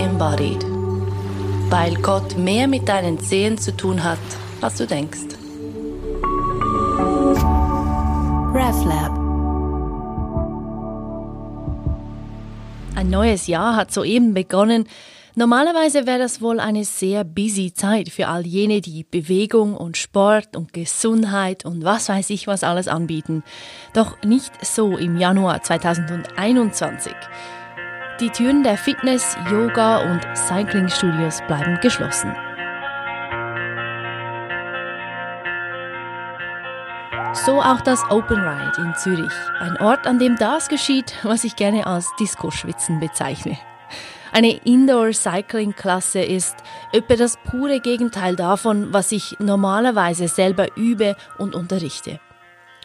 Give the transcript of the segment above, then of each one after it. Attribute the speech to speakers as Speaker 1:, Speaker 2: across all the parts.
Speaker 1: embodied. Weil Gott mehr mit deinen Zehen zu tun hat, als du denkst. RefLab
Speaker 2: Ein neues Jahr hat soeben begonnen. Normalerweise wäre das wohl eine sehr busy Zeit für all jene, die Bewegung und Sport und Gesundheit und was weiß ich was alles anbieten. Doch nicht so im Januar 2021. Die Türen der Fitness-, Yoga- und Cycling-Studios bleiben geschlossen. So auch das Open Ride in Zürich, ein Ort, an dem das geschieht, was ich gerne als Disco-Schwitzen bezeichne. Eine Indoor-Cycling-Klasse ist etwa das pure Gegenteil davon, was ich normalerweise selber übe und unterrichte.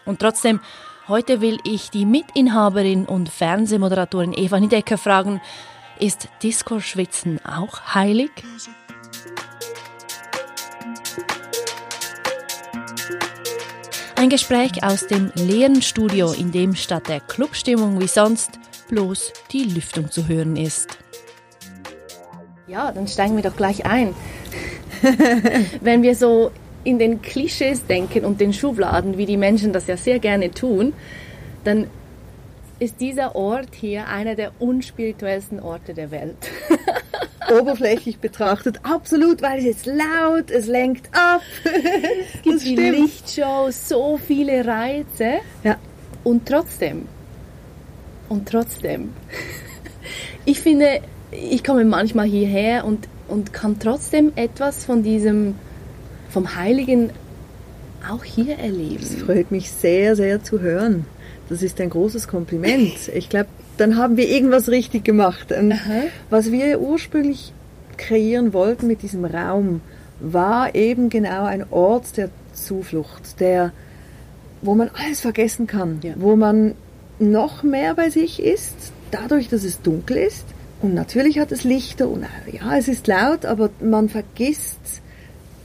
Speaker 2: Und trotzdem, heute will ich die Mitinhaberin und Fernsehmoderatorin Eva Niedecker fragen, ist Disco-Schwitzen auch heilig? Ein Gespräch aus dem leeren Studio, in dem statt der Clubstimmung wie sonst bloß die Lüftung zu hören ist. Ja, dann steigen wir doch gleich ein. Wenn wir so in den Klischees denken und den Schubladen, wie die Menschen das ja sehr gerne tun, dann ist dieser Ort hier einer der unspirituellsten Orte der Welt.
Speaker 3: Oberflächlich betrachtet, absolut, weil es ist laut, es lenkt ab.
Speaker 2: es gibt die Lichtshow, so viele Reize.
Speaker 3: Ja.
Speaker 2: Und trotzdem, und trotzdem, ich finde, ich komme manchmal hierher und, und kann trotzdem etwas von diesem, vom Heiligen auch hier erleben.
Speaker 3: Das freut mich sehr, sehr zu hören. Das ist ein großes Kompliment. Ich glaube, dann haben wir irgendwas richtig gemacht. was wir ursprünglich kreieren wollten mit diesem Raum, war eben genau ein Ort der Zuflucht, der, wo man alles vergessen kann, ja. wo man noch mehr bei sich ist, dadurch, dass es dunkel ist, und natürlich hat es Lichter und ja, es ist laut, aber man vergisst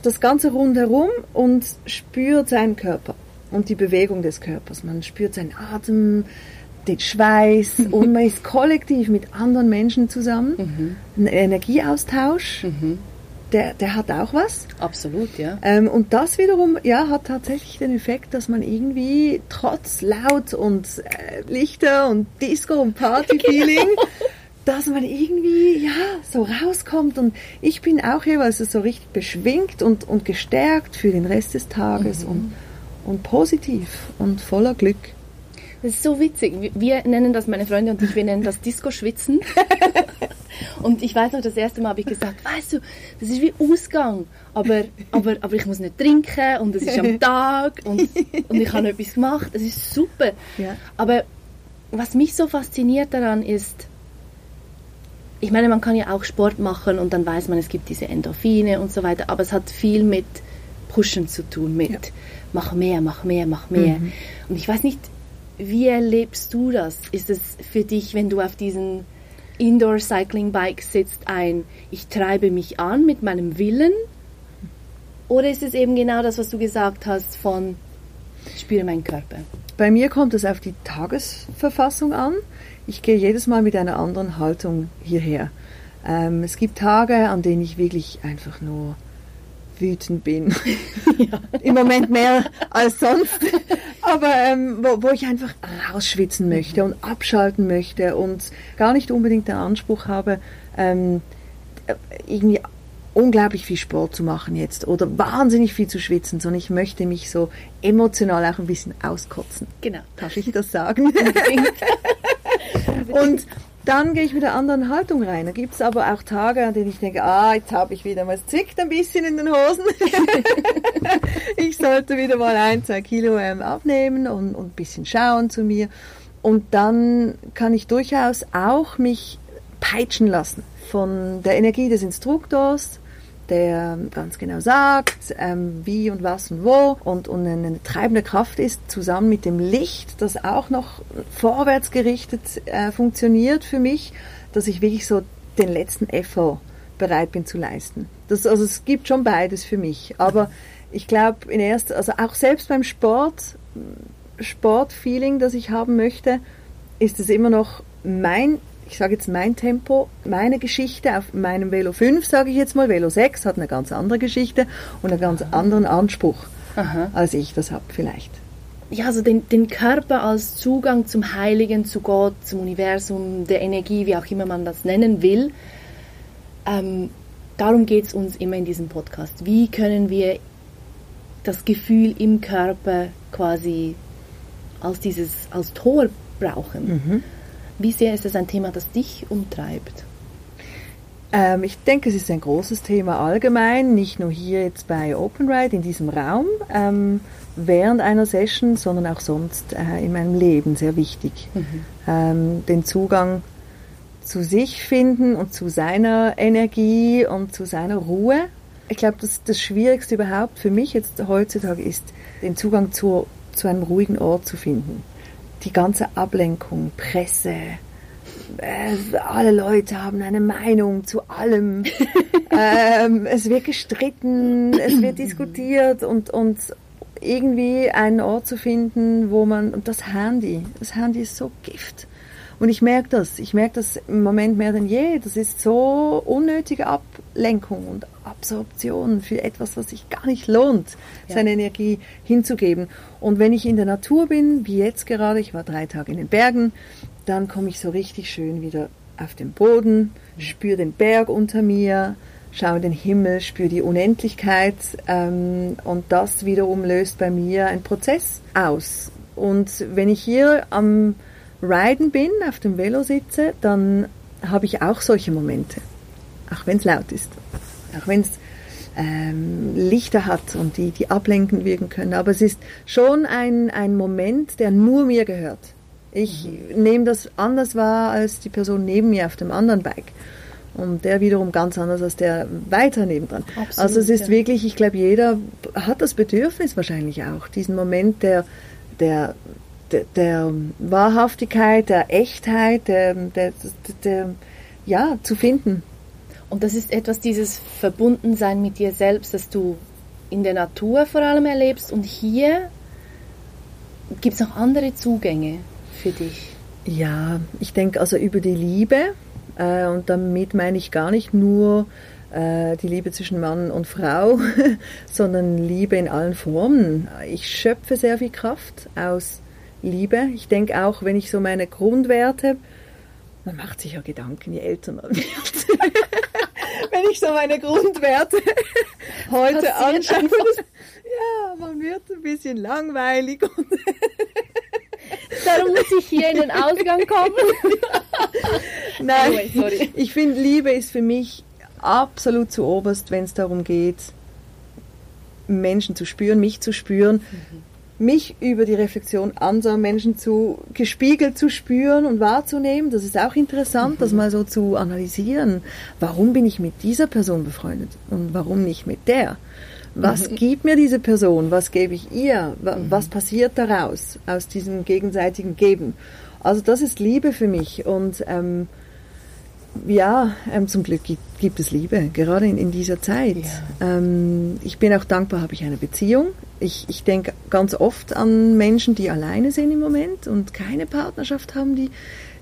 Speaker 3: das Ganze rundherum und spürt seinen Körper und die Bewegung des Körpers. Man spürt seinen Atem, den Schweiß und man ist kollektiv mit anderen Menschen zusammen. Mhm. Ein Energieaustausch, mhm. der, der hat auch was.
Speaker 2: Absolut, ja.
Speaker 3: Ähm, und das wiederum ja, hat tatsächlich den Effekt, dass man irgendwie trotz Laut und äh, Lichter und Disco und Party-Feeling genau dass man irgendwie ja so rauskommt und ich bin auch jeweils so richtig beschwingt und, und gestärkt für den Rest des Tages mhm. und, und positiv und voller Glück.
Speaker 2: Das ist so witzig. Wir nennen das, meine Freunde und ich, wir nennen das Disco-Schwitzen. und ich weiß noch, das erste Mal habe ich gesagt, weißt du, das ist wie Ausgang, aber, aber, aber ich muss nicht trinken und es ist am Tag und, und ich habe etwas gemacht. Das ist super. Ja. Aber was mich so fasziniert daran ist, ich meine, man kann ja auch Sport machen und dann weiß man, es gibt diese Endorphine und so weiter, aber es hat viel mit Pushen zu tun, mit ja. mach mehr, mach mehr, mach mehr. Mhm. Und ich weiß nicht, wie erlebst du das? Ist es für dich, wenn du auf diesen Indoor Cycling Bike sitzt, ein ich treibe mich an mit meinem Willen? Oder ist es eben genau das, was du gesagt hast von spüre meinen Körper?
Speaker 3: Bei mir kommt es auf die Tagesverfassung an ich gehe jedes Mal mit einer anderen Haltung hierher. Ähm, es gibt Tage, an denen ich wirklich einfach nur wütend bin. Ja. Im Moment mehr als sonst. Aber ähm, wo, wo, ich einfach rausschwitzen möchte und abschalten möchte und gar nicht unbedingt den Anspruch habe, ähm, irgendwie unglaublich viel Sport zu machen jetzt oder wahnsinnig viel zu schwitzen, sondern ich möchte mich so emotional auch ein bisschen auskotzen.
Speaker 2: Genau.
Speaker 3: Darf ich das sagen? Und dann gehe ich mit einer anderen Haltung rein. Da gibt es aber auch Tage, an denen ich denke, ah, jetzt habe ich wieder mal, es zickt ein bisschen in den Hosen. ich sollte wieder mal ein, zwei Kilo ähm, abnehmen und, und ein bisschen schauen zu mir. Und dann kann ich durchaus auch mich peitschen lassen von der Energie des Instruktors, der ganz genau sagt, ähm, wie und was und wo und, und eine treibende Kraft ist, zusammen mit dem Licht, das auch noch vorwärts gerichtet äh, funktioniert für mich, dass ich wirklich so den letzten Effort bereit bin zu leisten. Das, also es gibt schon beides für mich, aber ich glaube in erster, also auch selbst beim Sport, Sportfeeling, das ich haben möchte, ist es immer noch mein ich sage jetzt mein Tempo, meine Geschichte auf meinem Velo 5, sage ich jetzt mal. Velo 6 hat eine ganz andere Geschichte und einen ganz anderen Anspruch,
Speaker 2: Aha.
Speaker 3: als ich das habe vielleicht.
Speaker 2: Ja, also den, den Körper als Zugang zum Heiligen, zu Gott, zum Universum, der Energie, wie auch immer man das nennen will. Ähm, darum geht es uns immer in diesem Podcast. Wie können wir das Gefühl im Körper quasi als dieses als Tor brauchen? Wie sehr ist es ein Thema, das dich umtreibt?
Speaker 3: Ähm, ich denke, es ist ein großes Thema allgemein, nicht nur hier jetzt bei Open Ride in diesem Raum, ähm, während einer Session, sondern auch sonst äh, in meinem Leben sehr wichtig. Ähm, den Zugang zu sich finden und zu seiner Energie und zu seiner Ruhe. Ich glaube, das, das Schwierigste überhaupt für mich jetzt heutzutage ist, den Zugang zu, zu einem ruhigen Ort zu finden. Die ganze Ablenkung, Presse, äh, alle Leute haben eine Meinung zu allem. ähm, es wird gestritten, es wird diskutiert und, und irgendwie einen Ort zu finden, wo man, und das Handy, das Handy ist so Gift. Und ich merke das, ich merke das im Moment mehr denn je. Das ist so unnötige Ablenkung und Absorption für etwas, was sich gar nicht lohnt,
Speaker 2: Ja.
Speaker 3: seine Energie hinzugeben. Und wenn ich in der Natur bin, wie jetzt gerade, ich war drei Tage in den Bergen, dann komme ich so richtig schön wieder auf den Boden, spüre den Berg unter mir, schaue den Himmel, spüre die Unendlichkeit ähm, und das wiederum löst bei mir einen Prozess aus. Und wenn ich hier am Riden bin, auf dem Velo sitze, dann habe ich auch solche Momente, auch wenn es laut ist, auch wenn es ähm, Lichter hat und die, die ablenkend wirken können. Aber es ist schon ein, ein Moment, der nur mir gehört. Ich nehme das anders wahr als die Person neben mir auf dem anderen Bike. Und der wiederum ganz anders als der weiter nebendran.
Speaker 2: Absolut,
Speaker 3: also es ist
Speaker 2: ja.
Speaker 3: wirklich, ich glaube, jeder hat das Bedürfnis wahrscheinlich auch, diesen Moment der, der, der, Wahrhaftigkeit, der Echtheit, der, der, der, der, ja, zu finden.
Speaker 2: Und das ist etwas, dieses Verbundensein mit dir selbst, das du in der Natur vor allem erlebst. Und hier gibt es noch andere Zugänge für dich.
Speaker 3: Ja, ich denke also über die Liebe äh, und damit meine ich gar nicht nur äh, die Liebe zwischen Mann und Frau, sondern Liebe in allen Formen. Ich schöpfe sehr viel Kraft aus Liebe. Ich denke auch, wenn ich so meine Grundwerte, man macht sich ja Gedanken, je älter man wird. wenn ich so meine Grundwerte heute anschaue, ja, man wird ein bisschen langweilig und
Speaker 2: Darum muss ich hier in den Ausgang kommen.
Speaker 3: Nein,
Speaker 2: Anyway, sorry.
Speaker 3: ich finde, Liebe ist für mich absolut zu oberst, wenn es darum geht, Menschen zu spüren, mich zu spüren, mich über die Reflexion anderer Menschen zu gespiegelt zu spüren und wahrzunehmen. Das ist auch interessant, das mal so zu analysieren. Warum bin ich mit dieser Person befreundet und warum nicht mit der? Was gibt mir diese Person? Was gebe ich ihr? Wa- Was passiert daraus, aus diesem gegenseitigen Geben? Also das ist Liebe für mich und ähm, ja, ähm, zum Glück gibt, gibt es Liebe, gerade in, in dieser Zeit. Ähm, ich bin auch dankbar, habe ich eine Beziehung. Ich, ich denke ganz oft an Menschen, die alleine sind im Moment und keine Partnerschaft haben, die,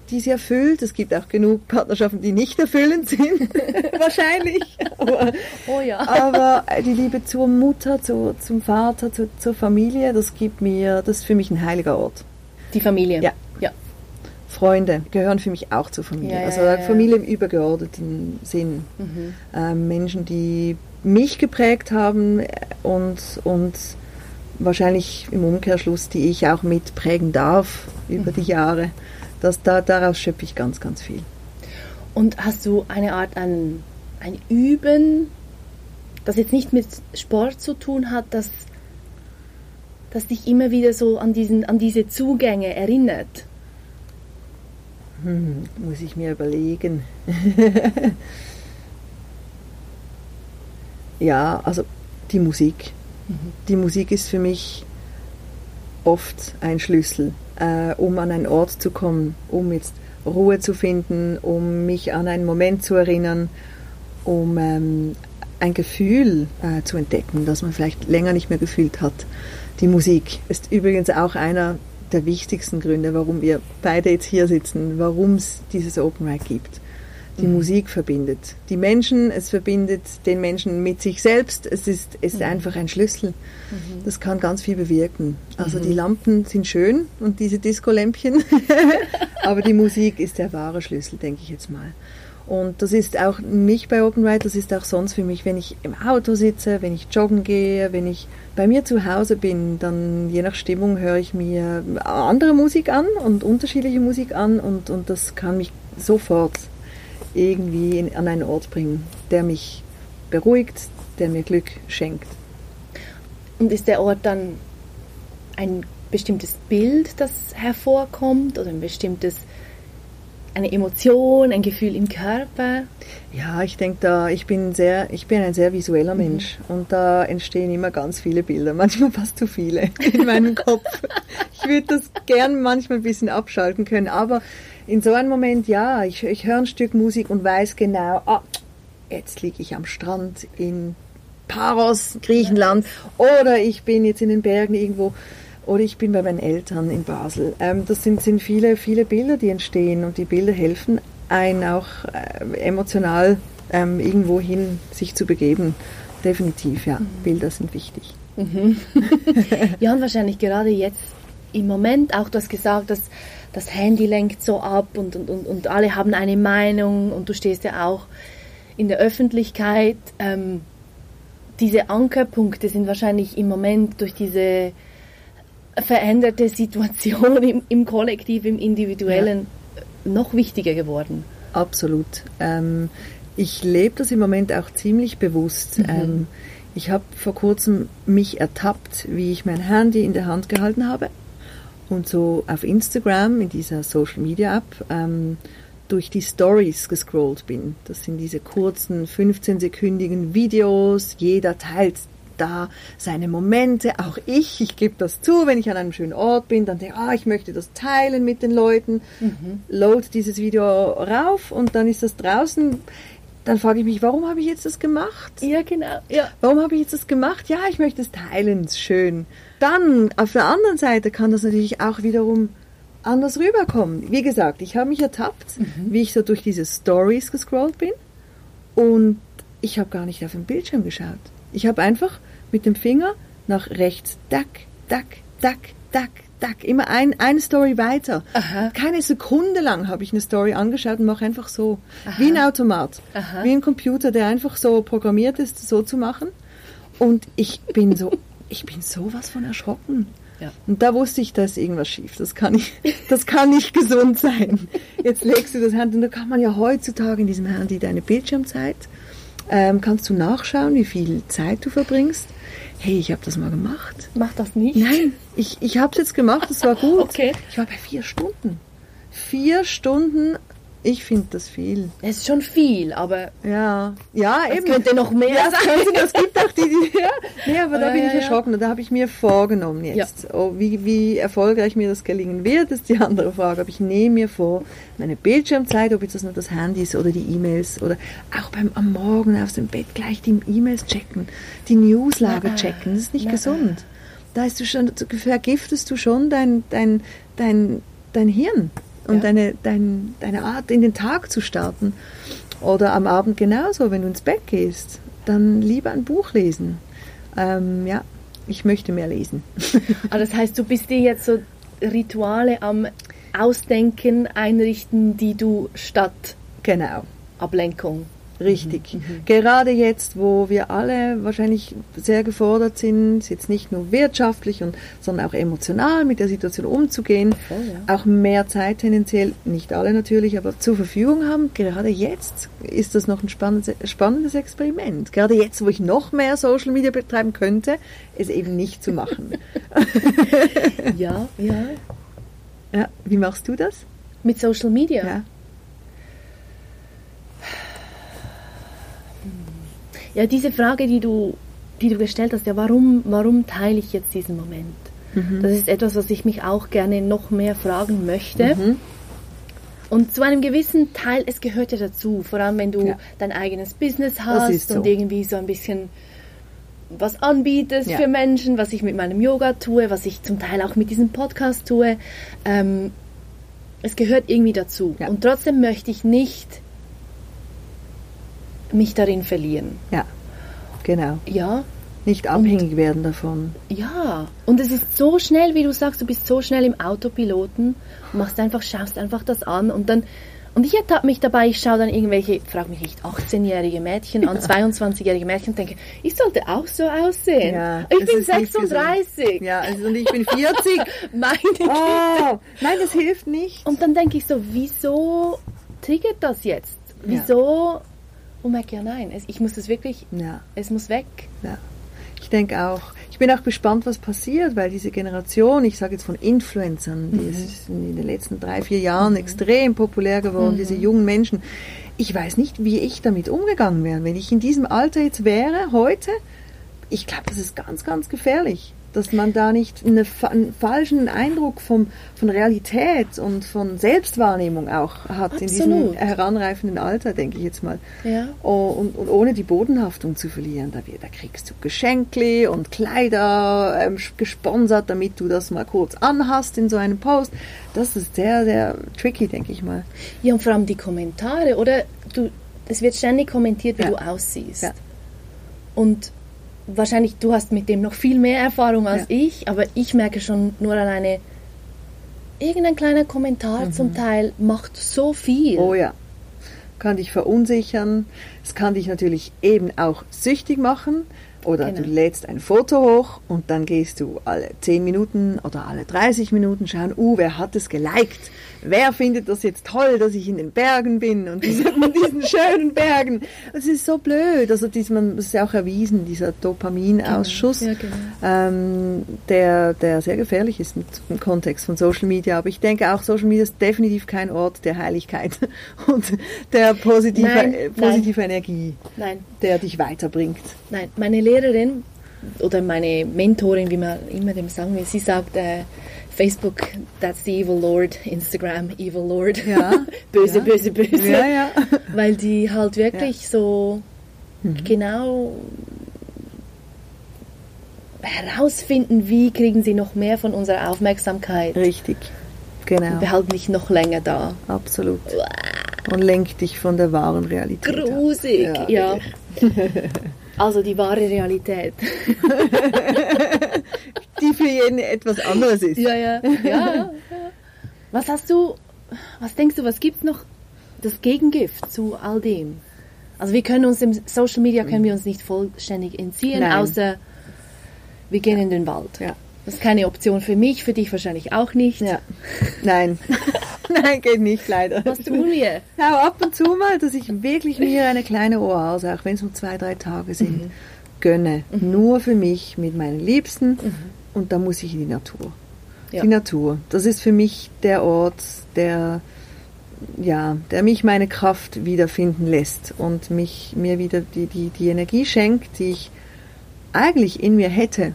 Speaker 3: die sie erfüllt. Es gibt auch genug Partnerschaften, die nicht erfüllend sind, wahrscheinlich. Aber,
Speaker 2: Oh ja.
Speaker 3: aber die Liebe zur Mutter, zu, zum Vater, zu, zur Familie, das gibt mir, das ist für mich ein heiliger Ort.
Speaker 2: Die Familie.
Speaker 3: Ja. Freunde gehören für mich auch zur Familie.
Speaker 2: Ja,
Speaker 3: also
Speaker 2: ja, ja.
Speaker 3: Familie im übergeordneten Sinn.
Speaker 2: Mhm.
Speaker 3: Ähm, Menschen, die mich geprägt haben und, und wahrscheinlich im Umkehrschluss, die ich auch mit prägen darf über
Speaker 2: Mhm.
Speaker 3: die Jahre. Das, da, daraus schöpfe ich ganz, ganz viel.
Speaker 2: Und hast du eine Art an ein Üben, das jetzt nicht mit Sport zu tun hat, das, das dich immer wieder so an, diesen, an diese Zugänge erinnert?
Speaker 3: Hm, muss ich mir überlegen. ja, also die Musik. Die Musik ist für mich oft ein Schlüssel, äh, um an einen Ort zu kommen, um jetzt Ruhe zu finden, um mich an einen Moment zu erinnern, um ähm, ein Gefühl äh, zu entdecken, das man vielleicht länger nicht mehr gefühlt hat. Die Musik ist übrigens auch einer der wichtigsten Gründe, warum wir beide jetzt hier sitzen, warum es dieses Open Mic gibt. Die mhm. Musik verbindet die Menschen, es verbindet den Menschen mit sich selbst. Es ist, es ist mhm. einfach ein Schlüssel. Mhm. Das kann ganz viel bewirken. Also die mhm. Lampen sind schön und diese Disco-Lämpchen, aber die Musik ist der wahre Schlüssel, denke ich jetzt mal. Und das ist auch nicht bei Open Ride, das ist auch sonst für mich, wenn ich im Auto sitze, wenn ich joggen gehe, wenn ich bei mir zu Hause bin, dann je nach Stimmung höre ich mir andere Musik an und unterschiedliche Musik an und, und das kann mich sofort irgendwie in, an einen Ort bringen, der mich beruhigt, der mir Glück schenkt.
Speaker 2: Und ist der Ort dann ein bestimmtes Bild, das hervorkommt oder ein bestimmtes eine Emotion, ein Gefühl im Körper?
Speaker 3: Ja, ich denke da, ich bin sehr, ich bin ein sehr visueller mhm. Mensch und da entstehen immer ganz viele Bilder, manchmal fast zu viele in meinem Kopf. ich würde das gern manchmal ein bisschen abschalten können, aber in so einem Moment, ja, ich, ich höre ein Stück Musik und weiß genau, ah, jetzt liege ich am Strand in Paros, Griechenland, oder ich bin jetzt in den Bergen irgendwo oder ich bin bei meinen Eltern in Basel. Ähm, das sind, sind viele, viele Bilder, die entstehen und die Bilder helfen einen auch äh, emotional ähm, irgendwo hin sich zu begeben. Definitiv, ja. Mhm. Bilder sind wichtig.
Speaker 2: Mhm. ja, und wahrscheinlich gerade jetzt im Moment auch, du hast gesagt, dass das Handy lenkt so ab und, und, und, und alle haben eine Meinung und du stehst ja auch in der Öffentlichkeit. Ähm, diese Ankerpunkte sind wahrscheinlich im Moment durch diese veränderte Situation im, im Kollektiv, im Individuellen ja. noch wichtiger geworden.
Speaker 3: Absolut. Ähm, ich lebe das im Moment auch ziemlich bewusst. Mhm. Ähm, ich habe vor kurzem mich ertappt, wie ich mein Handy in der Hand gehalten habe und so auf Instagram, in dieser Social Media App, ähm, durch die Stories gescrollt bin. Das sind diese kurzen 15-sekündigen Videos. Jeder teilt da seine Momente, auch ich, ich gebe das zu, wenn ich an einem schönen Ort bin, dann denke ich, ah, ich möchte das teilen mit den Leuten, mhm. load dieses Video rauf und dann ist das draußen. Dann frage ich mich, warum habe ich jetzt das gemacht?
Speaker 2: Ja, genau. Ja.
Speaker 3: Warum habe ich jetzt das gemacht? Ja, ich möchte es teilen, schön. Dann, auf der anderen Seite kann das natürlich auch wiederum anders rüberkommen. Wie gesagt, ich habe mich ertappt, mhm. wie ich so durch diese Stories gescrollt bin und ich habe gar nicht auf den Bildschirm geschaut. Ich habe einfach mit dem Finger nach rechts, dack, dack, dack, dack, dack, immer ein, eine Story weiter. Aha. Keine Sekunde lang habe ich eine Story angeschaut und mache einfach so. Aha. Wie ein Automat. Aha. Wie ein Computer, der einfach so programmiert ist, so zu machen. Und ich bin so, ich bin sowas von erschrocken. Ja. Und da wusste ich, da ist irgendwas schief. Das kann nicht, das kann nicht gesund sein. Jetzt legst du das Handy und da kann man ja heutzutage in diesem Handy deine Bildschirmzeit, ähm, kannst du nachschauen, wie viel Zeit du verbringst hey, ich habe das mal gemacht.
Speaker 2: Mach das nicht?
Speaker 3: Nein, ich, ich habe es jetzt gemacht, es war gut. okay. Ich war bei vier Stunden. Vier Stunden ich finde das viel.
Speaker 2: Es ist schon viel, aber.
Speaker 3: Ja, ja,
Speaker 2: eben. könnte noch mehr
Speaker 3: ja, sein. Es gibt auch die, die ja. Nee, aber da ja, bin ich erschrocken. Da habe ich mir vorgenommen jetzt. Ja. Oh, wie, wie erfolgreich mir das gelingen wird, ist die andere Frage. Aber ich nehme mir vor, meine Bildschirmzeit, ob jetzt das nur das Handy ist oder die E-Mails oder auch beim am Morgen aus dem Bett gleich die E-Mails checken, die Newslage checken. Das ist nicht gesund. Da ist du schon, vergiftest du schon dein, dein, dein, dein Hirn und ja. deine, dein, deine Art in den Tag zu starten. Oder am Abend genauso, wenn du ins Bett gehst, dann lieber ein Buch lesen. Ähm, ja, ich möchte mehr lesen.
Speaker 2: Aber das heißt, du bist dir jetzt so Rituale am Ausdenken, einrichten, die du statt
Speaker 3: genau.
Speaker 2: Ablenkung
Speaker 3: Richtig. Mhm. mhm. Gerade jetzt, wo wir alle wahrscheinlich sehr gefordert sind, jetzt nicht nur wirtschaftlich, und, sondern auch emotional mit der Situation umzugehen, oh, ja. auch mehr Zeit tendenziell, nicht alle natürlich, aber zur Verfügung haben. Gerade jetzt ist das noch ein spannendes, spannendes Experiment. Gerade jetzt, wo ich noch mehr Social Media betreiben könnte, es eben nicht zu machen.
Speaker 2: ja, ja.
Speaker 3: Ja, wie machst du das?
Speaker 2: Mit Social Media?
Speaker 3: Ja.
Speaker 2: Ja, diese Frage, die du, die du gestellt hast, ja, warum, warum teile ich jetzt diesen Moment? Mhm. Das ist etwas, was ich mich auch gerne noch mehr fragen möchte. Mhm. Und zu einem gewissen Teil, es gehört ja dazu, vor allem wenn du ja. dein eigenes Business hast so. und irgendwie so ein bisschen was anbietest
Speaker 3: Ja.
Speaker 2: für Menschen, was ich mit meinem Yoga tue, was ich zum Teil auch mit diesem Podcast tue. Ähm, es gehört irgendwie dazu.
Speaker 3: Ja.
Speaker 2: Und trotzdem möchte ich nicht mich darin verlieren.
Speaker 3: Ja, genau.
Speaker 2: Ja,
Speaker 3: Nicht abhängig werden davon.
Speaker 2: ja. Und es ist so schnell, wie du sagst, du bist so schnell im Autopiloten, machst einfach, schaust einfach das an und dann und ich ertappe mich dabei, ich schaue dann irgendwelche, frag mich nicht, 18-jährige Mädchen an, 22-jährige Mädchen und denke, ich sollte auch so aussehen.
Speaker 3: Ja,
Speaker 2: ich bin
Speaker 3: ist nicht
Speaker 2: 36.
Speaker 3: Ja, also, und ich bin 40.
Speaker 2: Meine.
Speaker 3: Oh, nein, das hilft nicht.
Speaker 2: Und dann denke ich so, wieso triggert das jetzt? Wieso? Und merke, ja nein, ich muss es wirklich,
Speaker 3: Ja,
Speaker 2: es muss weg.
Speaker 3: ja. Ich denke auch. Ich bin auch gespannt, was passiert, weil diese Generation, ich sage jetzt von Influencern, die ist in den letzten drei, vier Jahren extrem populär geworden, diese jungen Menschen. Ich weiß nicht, wie ich damit umgegangen wäre. Wenn ich in diesem Alter jetzt wäre, heute, ich glaube, das ist ganz, ganz gefährlich, dass man da nicht eine, einen falschen Eindruck vom, von Realität und von Selbstwahrnehmung auch hat in diesem
Speaker 2: Absolut.
Speaker 3: heranreifenden Alter, denke ich jetzt mal.
Speaker 2: Ja.
Speaker 3: Oh, und, und ohne die Bodenhaftung zu verlieren. Da, da kriegst du Geschenkli und Kleider ähm, gesponsert, damit du das mal kurz anhast in so einem Post. Das ist sehr, sehr tricky, denke ich mal.
Speaker 2: Ja, und vor allem die Kommentare, oder? Du, es wird ständig kommentiert, wie
Speaker 3: Ja.
Speaker 2: du aussiehst.
Speaker 3: Ja.
Speaker 2: Und wahrscheinlich, du hast mit dem noch viel mehr Erfahrung als
Speaker 3: Ja.
Speaker 2: ich, aber ich merke schon nur alleine, irgendein kleiner Kommentar zum Teil macht so viel.
Speaker 3: Mhm. Oh ja. Kann dich verunsichern. Es kann dich natürlich eben auch süchtig machen. Oder
Speaker 2: Genau.
Speaker 3: du lädst ein Foto hoch und dann gehst du alle 10 Minuten oder alle 30 Minuten schauen, uh, wer hat es geliked? Wer findet das jetzt toll, dass ich in den Bergen bin und diese, in diesen schönen Bergen? Es ist so blöd. Also dies, man, das ist ja auch erwiesen, dieser Dopaminausschuss,
Speaker 2: Ja, genau.
Speaker 3: ähm, der, der sehr gefährlich ist im Kontext von Social Media. Aber ich denke auch, Social Media ist definitiv kein Ort der Heiligkeit und der positive,
Speaker 2: Nein,
Speaker 3: äh,
Speaker 2: nein.
Speaker 3: positive Energie,
Speaker 2: Nein,
Speaker 3: der dich weiterbringt.
Speaker 2: nein. Meine Lehrerin oder meine Mentorin, wie man immer dem sagen will, sie sagt, äh, Facebook, that's the evil Lord, Instagram, evil Lord.
Speaker 3: Ja,
Speaker 2: böse,
Speaker 3: ja.
Speaker 2: böse, böse.
Speaker 3: Ja, ja.
Speaker 2: Weil die halt wirklich so
Speaker 3: Mhm.
Speaker 2: genau herausfinden, wie kriegen sie noch mehr von unserer Aufmerksamkeit.
Speaker 3: Richtig. Genau.
Speaker 2: Behalten dich noch länger da.
Speaker 3: Absolut. Und lenkt dich von der wahren Realität.
Speaker 2: Grusig,
Speaker 3: Ja,
Speaker 2: ja. Also die wahre Realität.
Speaker 3: Die für jeden etwas anderes ist.
Speaker 2: Ja, ja, ja. Was hast du, was denkst du, was gibt noch das Gegengift zu all dem? Also wir können uns im Social Media können wir uns nicht vollständig entziehen,
Speaker 3: Nein.
Speaker 2: außer wir gehen in den Wald.
Speaker 3: Ja.
Speaker 2: Das ist keine Option für mich, für dich wahrscheinlich auch nicht.
Speaker 3: Ja. Nein. Nein, geht nicht leider.
Speaker 2: Was tun wir?
Speaker 3: Ja, ab und zu mal, dass ich wirklich mir eine kleine Oase, auch wenn es nur zwei, drei Tage sind,
Speaker 2: Mhm.
Speaker 3: gönne. Nur für mich, mit meinen Liebsten. Und da muss ich in die Natur.
Speaker 2: Ja.
Speaker 3: Die Natur. Das ist für mich der Ort, der, ja, der mich meine Kraft wiederfinden lässt und mich, mir wieder die, die, die Energie schenkt, die ich eigentlich in mir hätte.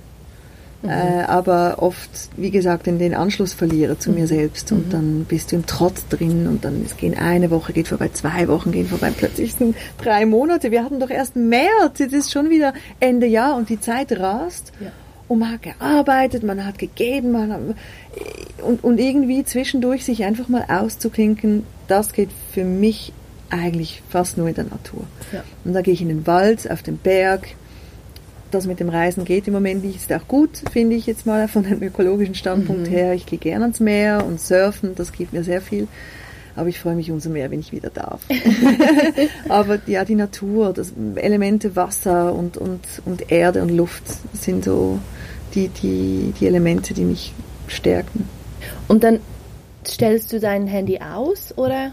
Speaker 3: Äh, aber oft, wie gesagt, in den Anschluss verliere zu mir selbst und dann bist du im Trotz drin und dann es gehen eine Woche geht vorbei, zwei Wochen gehen vorbei, plötzlich sind drei Monate. Wir hatten doch erst März, jetzt ist schon wieder Ende Jahr und die Zeit rast.
Speaker 2: Ja.
Speaker 3: Und man hat gearbeitet, man hat gegeben, man hat, und, und irgendwie zwischendurch sich einfach mal auszuklinken, das geht für mich eigentlich fast nur in der Natur.
Speaker 2: Ja.
Speaker 3: Und da gehe ich in den Wald, auf den Berg. Das mit dem Reisen geht im Moment nicht, ist auch gut, finde ich jetzt mal von einem ökologischen Standpunkt her. Ich gehe gerne ans Meer und surfen, das gibt mir sehr viel. Aber ich freue mich umso mehr, wenn ich wieder darf. Aber ja, die Natur, das Elemente Wasser und, und, und Erde und Luft sind so die, die, die Elemente, die mich stärken.
Speaker 2: Und dann stellst du dein Handy aus oder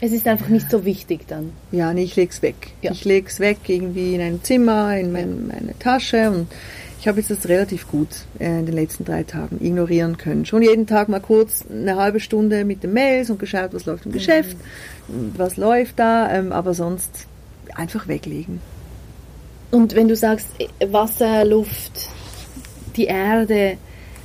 Speaker 2: es ist einfach nicht so wichtig dann?
Speaker 3: Ja, nee, ich leg's weg.
Speaker 2: Ja.
Speaker 3: Ich leg's weg irgendwie in ein Zimmer, in mein, meine Tasche und ich habe jetzt das relativ gut äh, in den letzten drei Tagen ignorieren können. Schon jeden Tag mal kurz eine halbe Stunde mit den Mails und geschaut, was läuft im Geschäft, was läuft da, ähm, aber sonst einfach weglegen.
Speaker 2: Und wenn du sagst Wasser, Luft, die Erde,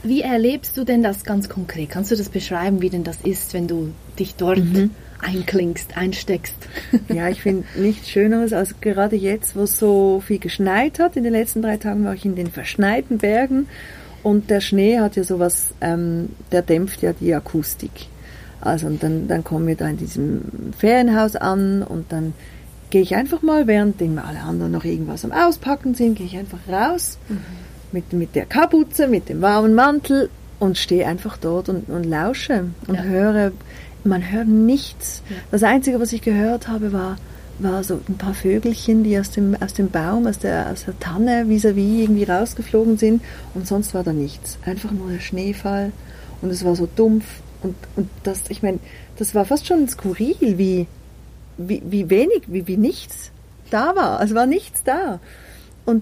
Speaker 2: wie erlebst du denn das ganz konkret? Kannst du das beschreiben, wie denn das ist, wenn du dich dort
Speaker 3: Mhm.
Speaker 2: einklingst, einsteckst?
Speaker 3: Ja, ich finde nichts Schöneres als gerade jetzt, wo es so viel geschneit hat. In den letzten drei Tagen war ich in den verschneiten Bergen und der Schnee hat ja sowas, ähm, der dämpft ja die Akustik. Also und dann, dann kommen wir da in diesem Ferienhaus an und dann gehe ich einfach mal, während alle anderen noch irgendwas am Auspacken sind, gehe ich einfach raus mit, mit der Kapuze, mit dem warmen Mantel und stehe einfach dort und, und lausche und
Speaker 2: Ja.
Speaker 3: höre, man hört nichts.
Speaker 2: Ja.
Speaker 3: Das Einzige, was ich gehört habe, war, war so ein paar Vögelchen, die aus dem, aus dem Baum, aus der, aus der Tanne vis-à-vis irgendwie rausgeflogen sind und sonst war da nichts. Einfach nur der Schneefall und es war so dumpf und, und das, ich meine, das war fast schon skurril, wie, wie, wie wenig, wie, wie nichts da war. Es war nichts da. Und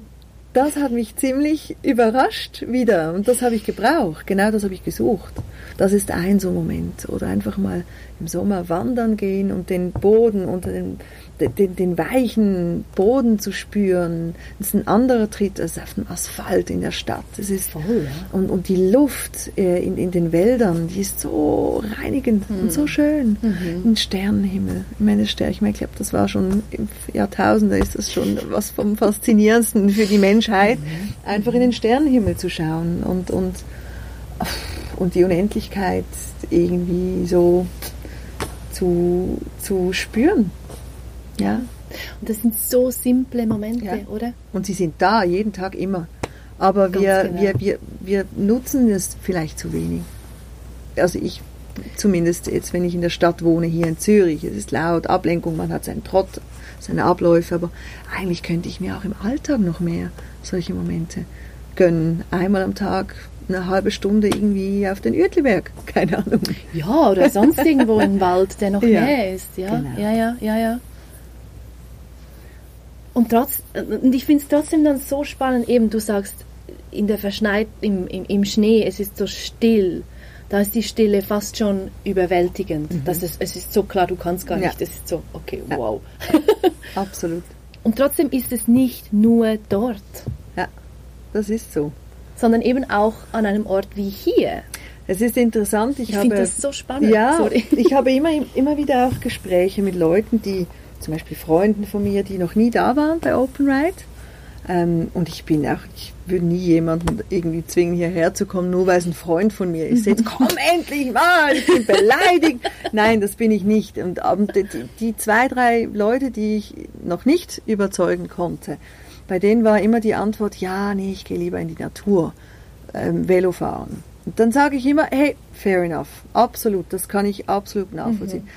Speaker 3: das hat mich ziemlich überrascht wieder. Und das habe ich gebraucht. Genau das habe ich gesucht. Das ist ein so Moment. Oder einfach mal im Sommer wandern gehen und den Boden unter den, den, den weichen Boden zu spüren. Das ist ein anderer Tritt als auf dem Asphalt in der Stadt. Das ist
Speaker 2: Voll, ja.
Speaker 3: und, und die Luft äh, in, in den Wäldern, die ist so reinigend und so schön. Ein Sternenhimmel. Ich meine, Stern, ich, meine, ich glaube, das war schon im Jahrtausende ist das schon was vom Faszinierendsten für die Menschheit, einfach in den Sternenhimmel zu schauen und, und, und die Unendlichkeit irgendwie so zu, zu spüren. Ja.
Speaker 2: Und das sind so simple Momente,
Speaker 3: Ja.
Speaker 2: oder?
Speaker 3: Und sie sind da, jeden Tag immer. Aber
Speaker 2: Ganz
Speaker 3: wir,
Speaker 2: genau.
Speaker 3: wir, wir, wir nutzen es vielleicht zu wenig. Also ich zumindest jetzt, wenn ich in der Stadt wohne, hier in Zürich, es ist laut, Ablenkung, man hat seinen Trott, seine Abläufe, aber eigentlich könnte ich mir auch im Alltag noch mehr solche Momente gönnen. Einmal am Tag eine halbe Stunde irgendwie auf den Uetliberg, keine Ahnung.
Speaker 2: Ja, oder sonst irgendwo im Wald, der noch
Speaker 3: Ja,
Speaker 2: näher ist. Ja,
Speaker 3: genau.
Speaker 2: ja, ja, ja, ja. Und, trotz, und ich finde es trotzdem dann so spannend, eben du sagst, in der Verschneit, im, im, im Schnee, es ist so still. Da ist die Stille fast schon überwältigend. Das ist, es ist so klar, du kannst gar
Speaker 3: Mhm. Ja.
Speaker 2: nicht. Es ist so, okay, wow.
Speaker 3: Absolut.
Speaker 2: Und trotzdem ist es nicht nur dort,
Speaker 3: Ja, das ist so.
Speaker 2: Sondern eben auch an einem Ort wie hier.
Speaker 3: Es ist interessant, ich,
Speaker 2: Ich finde das so spannend.
Speaker 3: Ja,
Speaker 2: Sorry.
Speaker 3: ich habe immer, immer wieder auch Gespräche mit Leuten, die, zum Beispiel Freunden von mir, die noch nie da waren bei Open Ride. Ähm, und ich bin auch, ich würde nie jemanden irgendwie zwingen, hierher zu kommen, nur weil es ein Freund von mir ist. Jetzt komm endlich mal, ich bin beleidigt. Nein, das bin ich nicht. Und ähm, die, die zwei, drei Leute, die ich noch nicht überzeugen konnte, bei denen war immer die Antwort, ja, nee, ich gehe lieber in die Natur, ähm, Velo fahren. Und dann sage ich immer, hey, fair enough, absolut, das kann ich absolut nachvollziehen.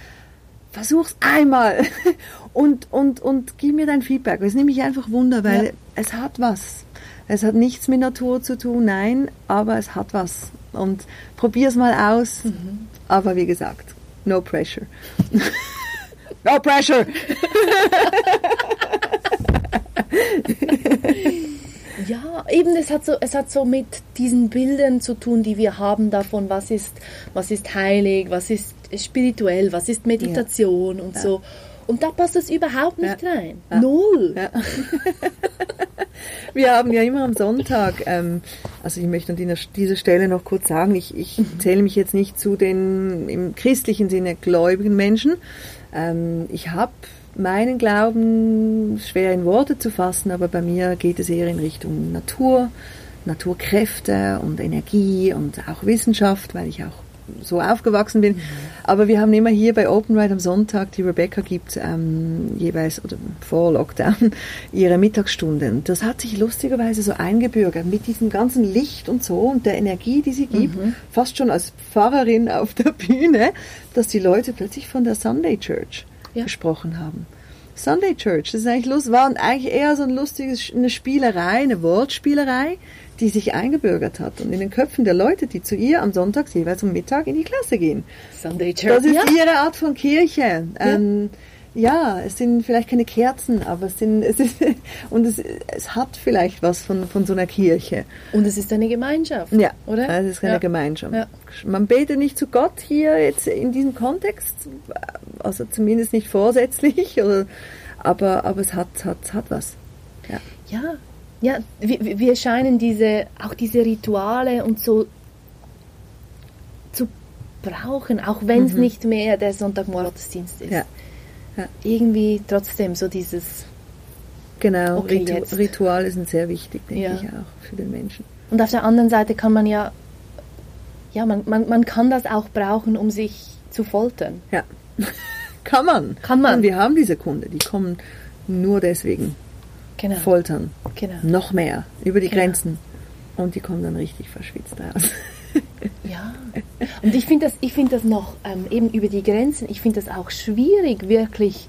Speaker 3: Versuch's einmal und, und, und gib mir dein Feedback. Es nimmt mich einfach Wunder, weil
Speaker 2: Ja.
Speaker 3: es hat was. Es hat nichts mit Natur zu tun, nein, aber es hat was. Und probier's mal aus. Aber wie gesagt, no pressure. no pressure!
Speaker 2: Ja, eben, es hat, so, es hat so mit diesen Bildern zu tun, die wir haben davon, was ist, was ist heilig, was ist spirituell, was ist Meditation und so. Und da passt es überhaupt nicht rein. Null.
Speaker 3: Ja. Wir haben ja immer am Sonntag, ähm, also ich möchte an dieser- Stelle noch kurz sagen, ich, ich zähle mich jetzt nicht zu den im christlichen Sinne gläubigen Menschen. Ähm, ich habe meinen Glauben schwer in Worte zu fassen, aber bei mir geht es eher in Richtung Natur, Naturkräfte und Energie und auch Wissenschaft, weil ich auch so aufgewachsen bin. Aber wir haben immer hier bei Open Ride am Sonntag, die Rebecca gibt ähm, jeweils oder vor Lockdown ihre Mittagsstunden. Das hat sich lustigerweise so eingebürgert mit diesem ganzen Licht und so und der Energie, die sie gibt, fast schon als Pfarrerin auf der Bühne, dass die Leute plötzlich von der Sunday Church
Speaker 2: Ja.
Speaker 3: gesprochen haben. Sunday Church, das ist eigentlich lust, war eigentlich eher so ein lustiges, eine Spielerei, eine Wortspielerei, die sich eingebürgert hat und in den Köpfen der Leute, die zu ihr am Sonntag jeweils um Mittag in die Klasse gehen.
Speaker 2: Sunday Church.
Speaker 3: Das ist
Speaker 2: ja.
Speaker 3: ihre Art von Kirche. Ähm, ja, es sind vielleicht keine Kerzen, aber es sind, es ist, und es, es hat vielleicht was von, von so einer Kirche.
Speaker 2: Und es ist eine Gemeinschaft.
Speaker 3: Ja,
Speaker 2: Oder?
Speaker 3: Es ist eine
Speaker 2: ja.
Speaker 3: Gemeinschaft.
Speaker 2: Ja.
Speaker 3: Man betet nicht zu Gott hier jetzt in diesem Kontext, also zumindest nicht vorsätzlich, oder, aber, aber es hat, hat, hat was. Ja.
Speaker 2: Ja, ja wir, wir scheinen diese, auch diese Rituale und so brauchen, auch wenn es nicht mehr der Sonntagmorgensdienst ist.
Speaker 3: Ja. Ja.
Speaker 2: Irgendwie trotzdem so dieses,
Speaker 3: Genau,
Speaker 2: Okay,
Speaker 3: Ritu
Speaker 2: jetzt.
Speaker 3: Rituale sind sehr wichtig, denke
Speaker 2: Ja.
Speaker 3: ich auch, für den Menschen.
Speaker 2: und auf der anderen Seite kann man ja, ja, man, man, man kann das auch brauchen, um sich zu foltern.
Speaker 3: Ja, kann man.
Speaker 2: Kann man.
Speaker 3: Und wir haben diese Kunde, die kommen nur deswegen
Speaker 2: Genau.
Speaker 3: foltern.
Speaker 2: Genau.
Speaker 3: Noch mehr, über die
Speaker 2: Genau.
Speaker 3: Grenzen. Und die kommen dann richtig verschwitzt raus.
Speaker 2: Ja, und ich finde das, ich finde das noch ähm, eben über die Grenzen. Ich finde das auch schwierig, wirklich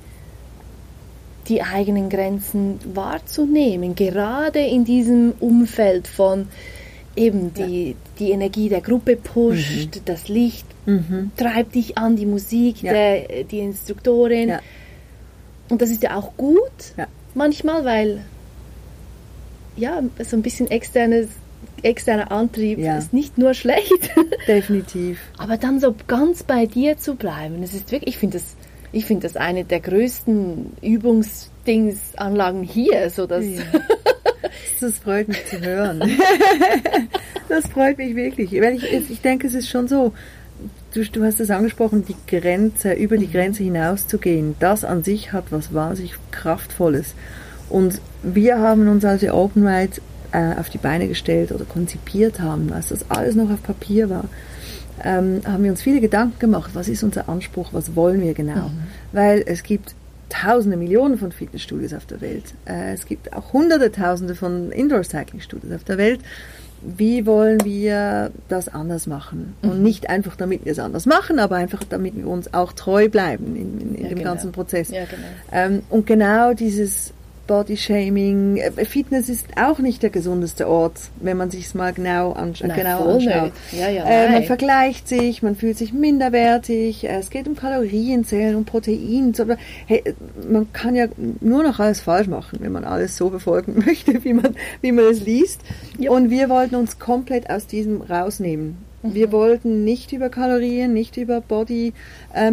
Speaker 2: die eigenen Grenzen wahrzunehmen, gerade in diesem Umfeld von eben die, die Energie der Gruppe pusht, das Licht treibt dich an, die Musik,
Speaker 3: Ja.
Speaker 2: der, die Instruktorin.
Speaker 3: Ja.
Speaker 2: Und das ist ja auch gut
Speaker 3: Ja.
Speaker 2: manchmal, weil ja, so ein bisschen externes, externer Antrieb
Speaker 3: Ja.
Speaker 2: ist nicht nur schlecht.
Speaker 3: Definitiv.
Speaker 2: Aber dann so ganz bei dir zu bleiben, das ist wirklich, ich finde das, ich finde das eine der größten Übungsdingsanlagen hier, so dass,
Speaker 3: Ja. Das freut mich zu hören. Das freut mich wirklich. Weil ich, ich denke, es ist schon so, du, du hast es angesprochen, die Grenze, über die Grenze hinauszugehen, das an sich hat was wahnsinnig Kraftvolles. Und wir haben uns, als Open Ride äh, auf die Beine gestellt oder konzipiert haben, als das alles noch auf Papier war, ähm, haben wir uns viele Gedanken gemacht, was ist unser Anspruch, was wollen wir genau. Weil es gibt Tausende, Millionen von Fitnessstudios auf der Welt. Äh, es gibt auch Hunderte, Tausende von Indoor-Cycling-Studios auf der Welt. Wie wollen wir das anders machen? Und nicht einfach, damit wir es anders machen, aber einfach, damit wir uns auch treu bleiben in, in, in
Speaker 2: Ja,
Speaker 3: dem
Speaker 2: genau.
Speaker 3: ganzen Prozess.
Speaker 2: Ja, genau.
Speaker 3: Ähm, und genau dieses Body-Shaming, äh, Fitness ist auch nicht der gesundeste Ort, wenn man sich es mal genau, ansch
Speaker 2: Nein,
Speaker 3: genau anschaut.
Speaker 2: Ja, ja,
Speaker 3: äh, man vergleicht sich, man fühlt sich minderwertig, äh, es geht um Kalorienzählen, um Protein. Hey, man kann ja nur noch alles falsch machen, wenn man alles so befolgen möchte, wie man, wie man es liest.
Speaker 2: Ja.
Speaker 3: Und wir wollten uns komplett aus diesem rausnehmen. Wir wollten nicht über Kalorien, nicht über Body äh,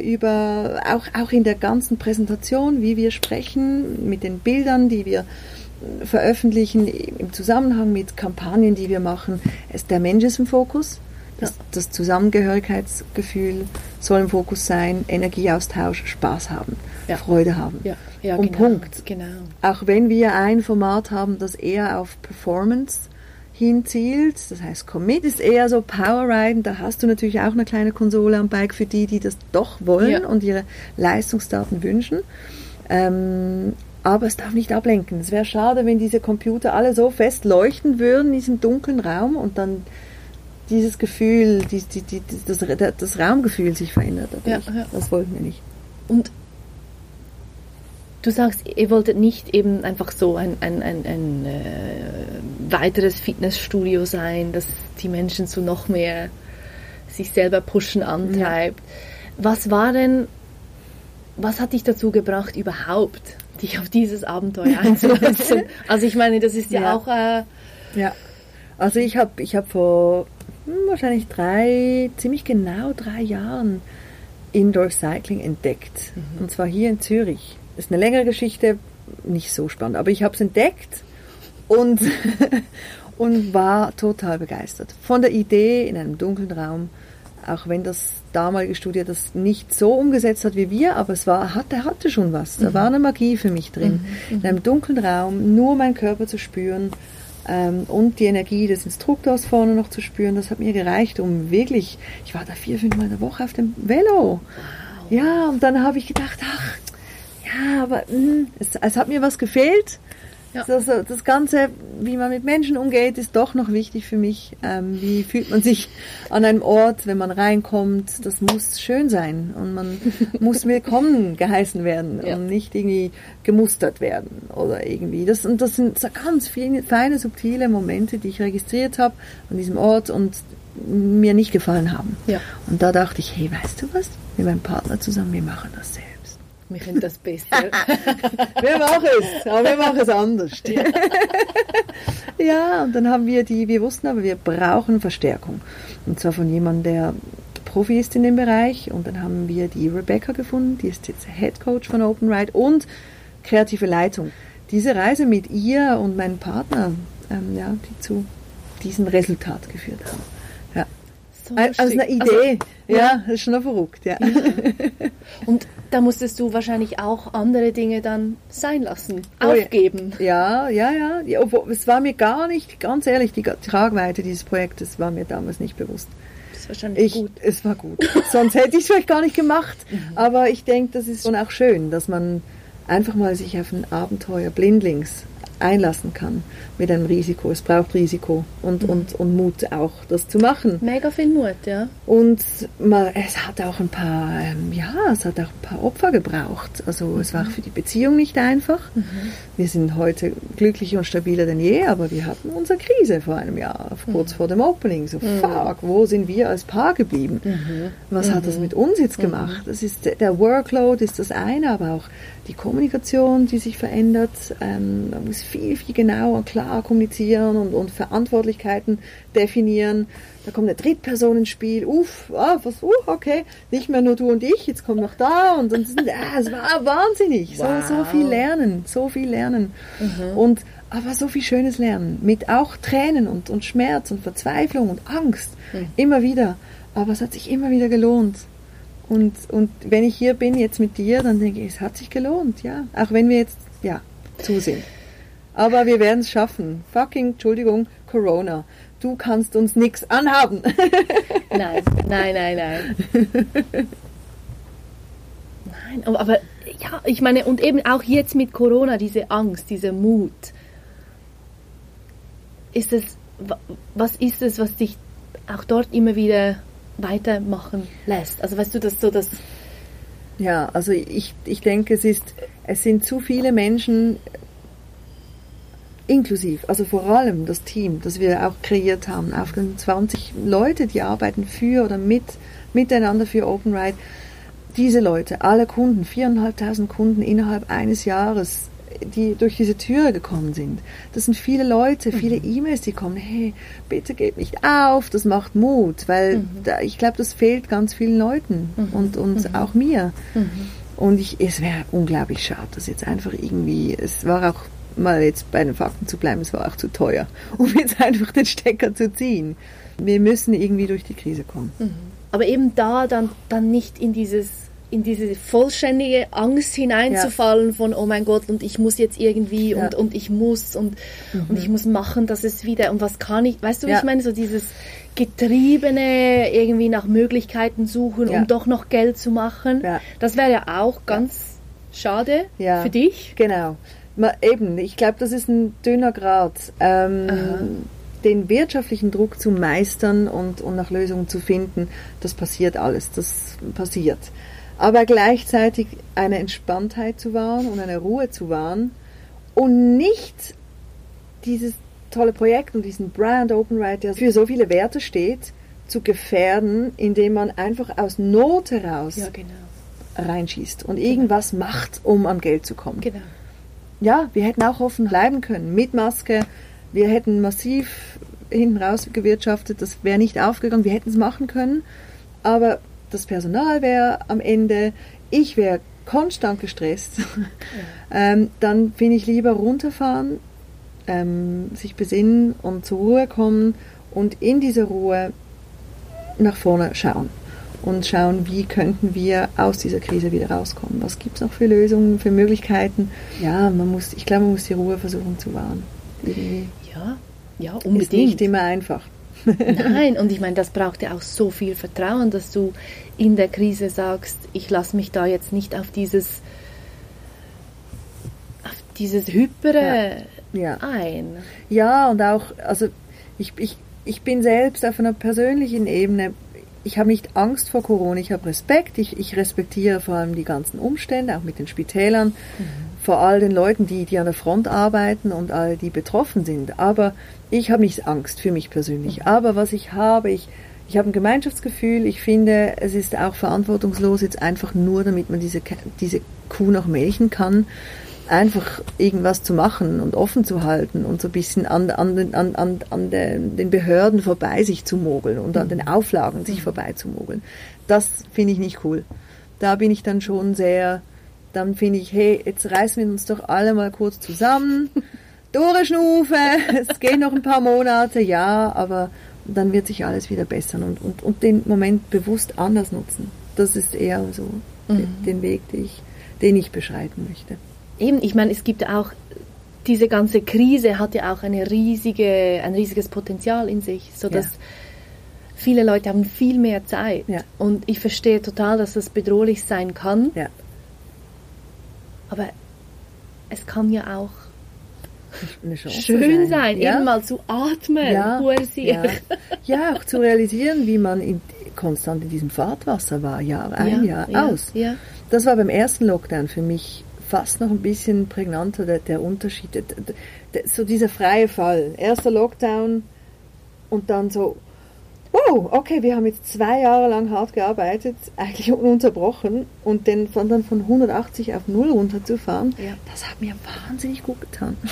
Speaker 3: über auch auch in der ganzen Präsentation, wie wir sprechen, mit den Bildern, die wir veröffentlichen im Zusammenhang mit Kampagnen, die wir machen. Es, der Mensch ist im Fokus. Das, das Zusammengehörigkeitsgefühl soll im Fokus sein, Energieaustausch, Spaß haben,
Speaker 2: Ja.
Speaker 3: Freude haben.
Speaker 2: Ja, ja,
Speaker 3: Und
Speaker 2: genau.
Speaker 3: Punkt.
Speaker 2: Genau.
Speaker 3: Auch wenn wir ein Format haben, das eher auf Performance hinzielt, das heißt Commit ist eher so Powerriden, da hast du natürlich auch eine kleine Konsole am Bike für die, die das doch wollen
Speaker 2: Ja.
Speaker 3: und ihre Leistungsdaten wünschen. Ähm, aber es darf nicht ablenken. Es wäre schade, wenn diese Computer alle so fest leuchten würden in diesem dunklen Raum und dann dieses Gefühl, die, die, die, das, das Raumgefühl sich verändert.
Speaker 2: Ja, ja.
Speaker 3: Das wollten wir nicht.
Speaker 2: Und du sagst, ihr wolltet nicht eben einfach so ein, ein, ein, ein äh, weiteres Fitnessstudio sein, das die Menschen zu noch mehr sich selber pushen antreibt. Was war denn, was hat dich dazu gebracht, überhaupt dich auf dieses Abenteuer einzulassen? also ich meine, das ist ja,
Speaker 3: Ja.
Speaker 2: auch... Äh,
Speaker 3: Ja, also ich habe ich hab vor hm, wahrscheinlich drei, ziemlich genau drei Jahren Indoor Cycling entdeckt. Und zwar hier in Zürich. Ist eine längere Geschichte, nicht so spannend, aber ich habe es entdeckt und, und war total begeistert von der Idee in einem dunklen Raum, auch wenn das damalige Studio das nicht so umgesetzt hat wie wir, aber es war, hatte, hatte schon was. Da war eine Magie für mich drin. In einem dunklen Raum nur meinen Körper zu spüren ähm, und die Energie des Instruktors vorne noch zu spüren, das hat mir gereicht, um wirklich, ich war da vier, fünf Mal in der Woche auf dem Velo. Ja, und dann habe ich gedacht, ach, ja, aber mh, es, es hat mir was gefehlt.
Speaker 2: Ja.
Speaker 3: Das, das Ganze, wie man mit Menschen umgeht, ist doch noch wichtig für mich. Ähm, wie fühlt man sich an einem Ort, wenn man reinkommt? Das muss schön sein und man muss willkommen geheißen werden
Speaker 2: Ja.
Speaker 3: und nicht irgendwie gemustert werden oder irgendwie. Das, und das sind so ganz viele feine, subtile Momente, die ich registriert habe an diesem Ort und mir nicht gefallen haben.
Speaker 2: Ja.
Speaker 3: Und da dachte ich, hey, weißt du was? Mit meinem Partner zusammen, wir machen das selbst.
Speaker 2: Wir können das besser.
Speaker 3: Wir machen es, aber wir machen es anders. ja, und dann haben wir die, wir wussten aber, wir brauchen Verstärkung. Und zwar von jemandem, der Profi ist in dem Bereich. Und dann haben wir die Rebecca gefunden, die ist jetzt Head Coach von Open Ride und kreative Leitung. Diese Reise mit ihr und meinem Partner, ähm, ja, die zu diesem Resultat geführt haben. Ja.
Speaker 2: So
Speaker 3: Aus
Speaker 2: lustig.
Speaker 3: einer Idee.
Speaker 2: Also,
Speaker 3: ja, das ist schon noch verrückt, ja.
Speaker 2: und da musstest du wahrscheinlich auch andere Dinge dann sein lassen,
Speaker 3: Oh ja.
Speaker 2: aufgeben.
Speaker 3: Ja, ja, ja. ja obwohl, es war mir gar nicht, ganz ehrlich, die Tragweite dieses Projektes war mir damals nicht bewusst.
Speaker 2: Das ist wahrscheinlich
Speaker 3: Ich,
Speaker 2: gut.
Speaker 3: Es war gut. Sonst hätte ich es vielleicht gar nicht gemacht. Aber ich denke, das ist schon auch schön, dass man einfach mal sich auf ein Abenteuer blindlings einlassen kann mit einem Risiko. Es braucht Risiko und, und, und Mut auch, das zu machen.
Speaker 2: Mega viel Mut, ja.
Speaker 3: Und mal, es hat auch ein paar, ähm, ja, es hat auch ein paar Opfer gebraucht. Also es war auch für die Beziehung nicht einfach. Wir sind heute glücklicher und stabiler denn je, aber wir hatten unsere Krise vor einem Jahr, kurz vor dem Opening. So, fuck, wo sind wir als Paar geblieben? Was hat das mit uns jetzt gemacht? Das ist der Workload ist das eine, aber auch die Kommunikation, die sich verändert. Ähm, man muss viel, viel genauer und klar kommunizieren und, und Verantwortlichkeiten definieren. Da kommt eine Drittperson ins Spiel. Uff, ah, was, uh, okay, nicht mehr nur du und ich, jetzt kommt noch da und dann sind, ah, es war wahnsinnig. So, so viel lernen, so viel lernen. Und aber so viel schönes Lernen, mit auch Tränen und, und Schmerz und Verzweiflung und Angst, immer wieder. Aber es hat sich immer wieder gelohnt. Und, und wenn ich hier bin, jetzt mit dir, dann denke ich, es hat sich gelohnt, ja. Auch wenn wir jetzt, ja, zu sind. Aber wir werden es schaffen. Fucking, Entschuldigung, Corona. Du kannst uns nichts anhaben.
Speaker 2: Nein, nein, nein, nein. Nein, aber, aber ja, ich meine, und eben auch jetzt mit Corona, diese Angst, dieser Mut. Ist es, wa- was ist es, was dich auch dort immer wieder weitermachen lässt? Also weißt du, dass so das,
Speaker 3: Ja, also ich, ich denke, es ist, es sind zu viele Menschen, inklusiv, also vor allem das Team, das wir auch kreiert haben, auf den 20 Leute, die arbeiten für oder mit, miteinander für Open Ride. Diese Leute, alle Kunden, viereinhalbtausend Kunden innerhalb eines Jahres, die durch diese Türe gekommen sind. Das sind viele Leute, viele E-Mails, die kommen, hey, bitte gebt nicht auf, das macht Mut, weil da, ich glaube, das fehlt ganz vielen Leuten und, und auch mir. Und ich, es wäre unglaublich schade, dass jetzt einfach irgendwie, es war auch mal jetzt bei den Fakten zu bleiben, es war auch zu teuer, um jetzt einfach den Stecker zu ziehen. Wir müssen irgendwie durch die Krise kommen.
Speaker 2: aber eben da dann, dann nicht in dieses in diese vollständige Angst hineinzufallen von oh mein Gott und ich muss jetzt irgendwie
Speaker 3: Ja.
Speaker 2: und, und ich muss und, und ich muss machen, dass es wieder und was kann ich, weißt du, wie
Speaker 3: Ja.
Speaker 2: ich meine, so dieses getriebene irgendwie nach Möglichkeiten suchen,
Speaker 3: Ja.
Speaker 2: um doch noch Geld zu machen.
Speaker 3: Ja.
Speaker 2: Das wäre ja auch ganz schade
Speaker 3: Ja.
Speaker 2: für dich.
Speaker 3: Genau. Ma, eben, ich glaube, das ist ein dünner Grad. Ähm, den wirtschaftlichen Druck zu meistern und, und nach Lösungen zu finden, das passiert alles, das passiert. Aber gleichzeitig eine Entspanntheit zu wahren und eine Ruhe zu wahren und nicht dieses tolle Projekt und diesen Brand Open Right, der für so viele Werte steht, zu gefährden, indem man einfach aus Not heraus
Speaker 2: genau.
Speaker 3: reinschießt und irgendwas macht, um an Geld zu kommen.
Speaker 2: Genau.
Speaker 3: Ja, wir hätten auch offen bleiben können mit Maske. Wir hätten massiv hinten raus gewirtschaftet. Das wäre nicht aufgegangen. Wir hätten es machen können. Aber das Personal wäre am Ende, ich wäre konstant gestresst. ähm, dann finde ich lieber runterfahren, ähm, sich besinnen und zur Ruhe kommen und in dieser Ruhe nach vorne schauen und schauen, wie könnten wir aus dieser Krise wieder rauskommen. Was gibt es noch für Lösungen, für Möglichkeiten? Ja, man muss, ich glaube, man muss die Ruhe versuchen zu wahren. Irgendwie.
Speaker 2: Ja, ja,
Speaker 3: Ist
Speaker 2: unbedingt.
Speaker 3: nicht immer einfach.
Speaker 2: Nein, und ich meine, das braucht ja auch so viel Vertrauen, dass du in der Krise sagst, ich lasse mich da jetzt nicht auf dieses auf dieses Hypere
Speaker 3: Ja.
Speaker 2: ein.
Speaker 3: Ja, und auch, also ich, ich, ich bin selbst auf einer persönlichen Ebene, ich habe nicht Angst vor Corona, ich habe Respekt, ich, ich respektiere vor allem die ganzen Umstände, auch mit den Spitälern, vor all den Leuten, die, die an der Front arbeiten und all die betroffen sind. Aber ich habe nicht Angst für mich persönlich. Aber was ich habe, ich, ich habe ein Gemeinschaftsgefühl, ich finde, es ist auch verantwortungslos, jetzt einfach nur, damit man diese, diese Kuh noch melken kann, einfach irgendwas zu machen und offen zu halten und so ein bisschen an, an, an, an, an den, den Behörden vorbei sich zu mogeln und an den Auflagen sich vorbei zu mogeln. Das finde ich nicht cool. Da bin ich dann schon sehr, dann finde ich, hey, jetzt reißen wir uns doch alle mal kurz zusammen, durchschnufe, es geht noch ein paar Monate, ja, aber dann wird sich alles wieder bessern und, und, und den Moment bewusst anders nutzen. Das ist eher so mhm. den Weg, den ich, den ich beschreiten möchte.
Speaker 2: Eben, ich meine, es gibt auch diese ganze Krise hat ja auch eine riesige, ein riesiges Potenzial in sich, sodass ja. viele Leute haben viel mehr Zeit. Ja. Und ich verstehe total, dass das bedrohlich sein kann. Ja. Aber es kann ja auch schön sein, sein ja. eben mal zu atmen,
Speaker 3: ja, ja. ja, auch zu realisieren, wie man in, konstant in diesem Fahrtwasser war, Jahr ein, Jahr aus. Das war beim ersten Lockdown für mich fast noch ein bisschen prägnanter, der, der Unterschied. Der, der, so dieser freie Fall. Erster Lockdown und dann so, wow, okay, wir haben jetzt zwei Jahre lang hart gearbeitet, eigentlich ununterbrochen und den von, dann von 180 auf 0 runterzufahren, ja. das hat mir wahnsinnig gut getan.